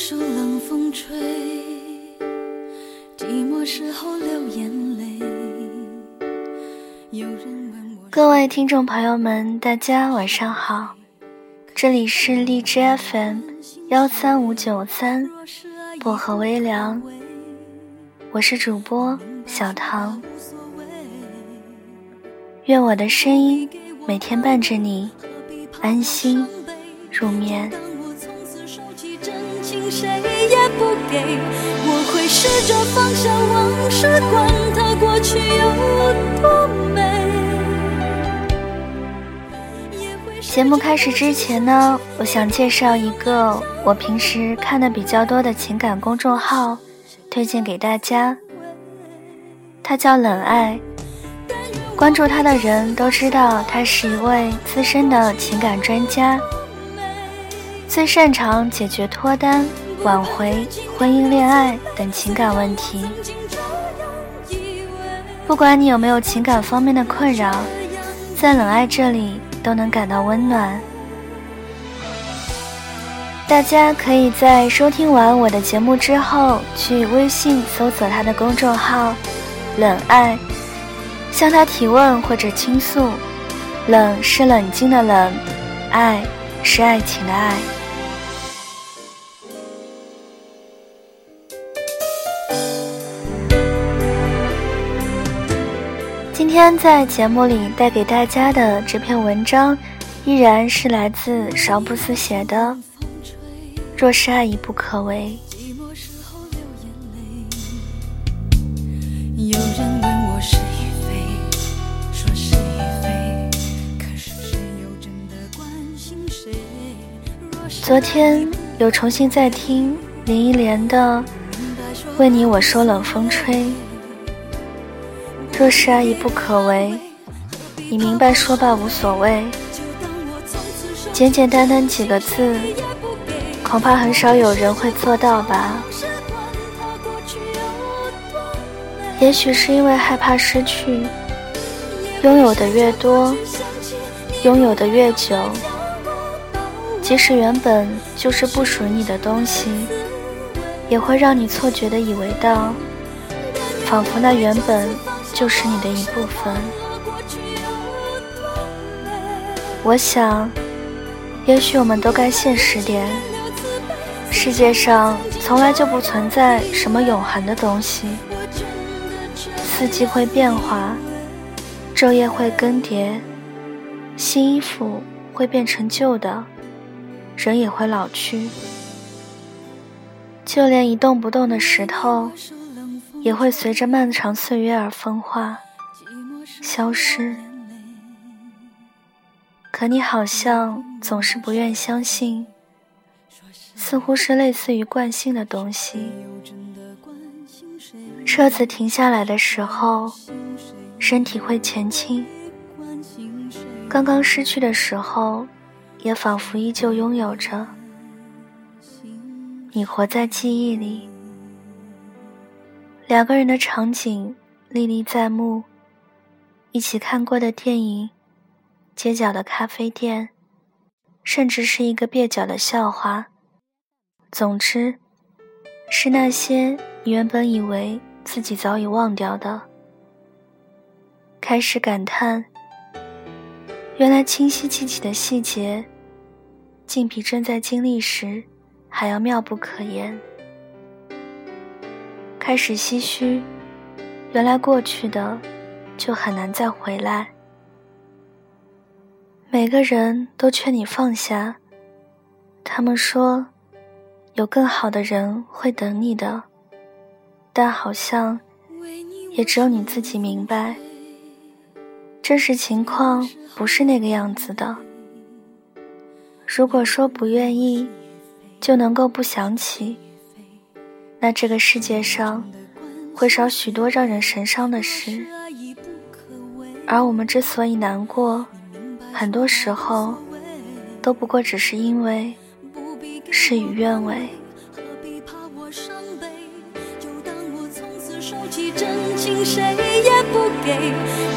受冷风吹，寂寞时候流眼泪。有人问我，各位听众朋友们，大家晚上好，这里是荔枝 FM 幺三五九三薄荷微凉，我是主播小唐。愿我的声音每天伴着你安心入眠。谁也不给，我会试着放下往事，管它过去有多美。节目开始之前呢，我想介绍一个我平时看的比较多的情感公众号，推荐给大家。它叫冷爱，关注他的人都知道，他是一位资深的情感专家。最擅长解决脱单、挽回、婚姻、恋爱等情感问题。不管你有没有情感方面的困扰，在冷爱这里都能感到温暖。大家可以在收听完我的节目之后，去微信搜索他的公众号“冷爱”，向他提问或者倾诉。冷是冷静的冷，爱是爱情的爱。今天在节目里带给大家的这篇文章，依然是来自邵布斯写的《若是爱已不可为》。昨天又重新在听林忆莲的《为你我受冷风吹》。若是爱已不可为，你明白说罢无所谓。简简单单几个字，恐怕很少有人会做到吧。也许是因为害怕失去，拥有的越多，拥有的越久，即使原本就是不属于你的东西，也会让你错觉的以为到，仿佛那原本。就是你的一部分。我想，也许我们都该现实点。世界上从来就不存在什么永恒的东西。四季会变化，昼夜会更迭，新衣服会变成旧的，人也会老去。就连一动不动的石头。也会随着漫长岁月而风化、消失。可你好像总是不愿相信，似乎是类似于惯性的东西。车子停下来的时候，身体会前倾；刚刚失去的时候，也仿佛依旧拥有着。你活在记忆里。两个人的场景历历在目，一起看过的电影，街角的咖啡店，甚至是一个蹩脚的笑话。总之，是那些你原本以为自己早已忘掉的，开始感叹：原来清晰记起的细节，竟比正在经历时还要妙不可言。开始唏嘘，原来过去的就很难再回来。每个人都劝你放下，他们说有更好的人会等你的，但好像也只有你自己明白，真实情况不是那个样子的。如果说不愿意，就能够不想起。那这个世界上会少许多让人神伤的事，而我们之所以难过，很多时候都不过只是因为事与愿违。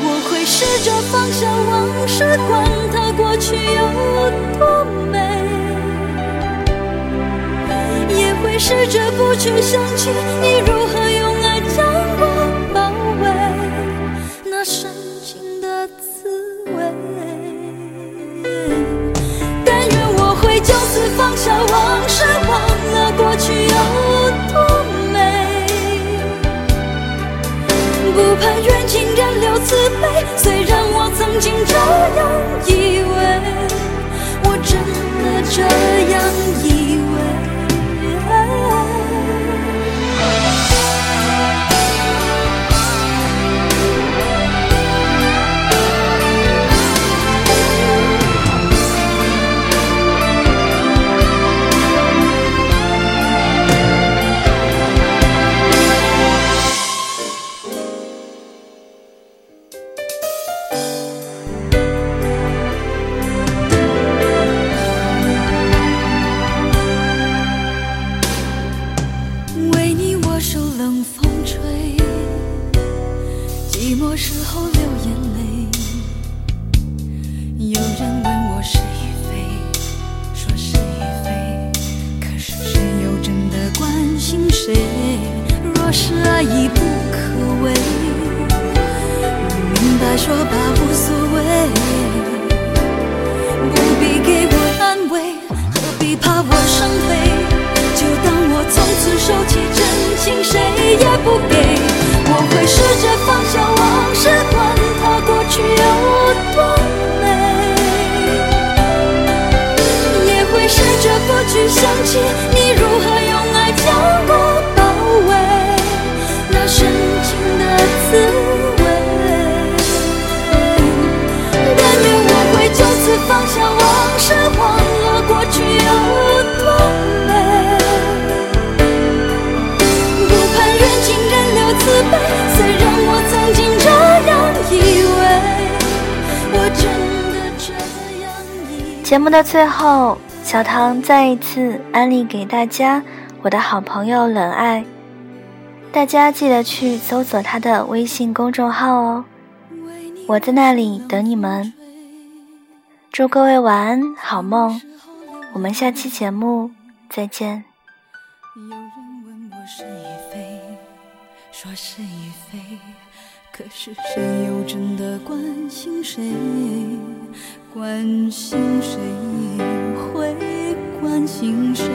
我会试着放下往事，管它过去有多美。试着不去想起你如何用爱将我包围，那深情的滋味。但愿我会就此放下往事，忘了过去有多美。不盼缘尽人留慈悲，若是爱已不可为，明白说吧无所谓，不必给我安慰，何必怕我伤悲？就当我从此收起真情，谁也不给。我会试着放下往事，管它过去有多美，也会试着不去想起你如何用爱将我滋味。但愿我会就此放下往事，忘了过去有多美。不盼缘尽人留慈悲，虽然我曾经这样以为，我真的这样以为。节目的最后，小唐再一次安利给大家我的好朋友冷爱，大家记得去搜索他的微信公众号哦，我在那里等你们。祝各位晚安，好梦，我们下期节目再见。有人问我是与非，说是与非，可是谁又真的关心谁？关心谁会关心谁？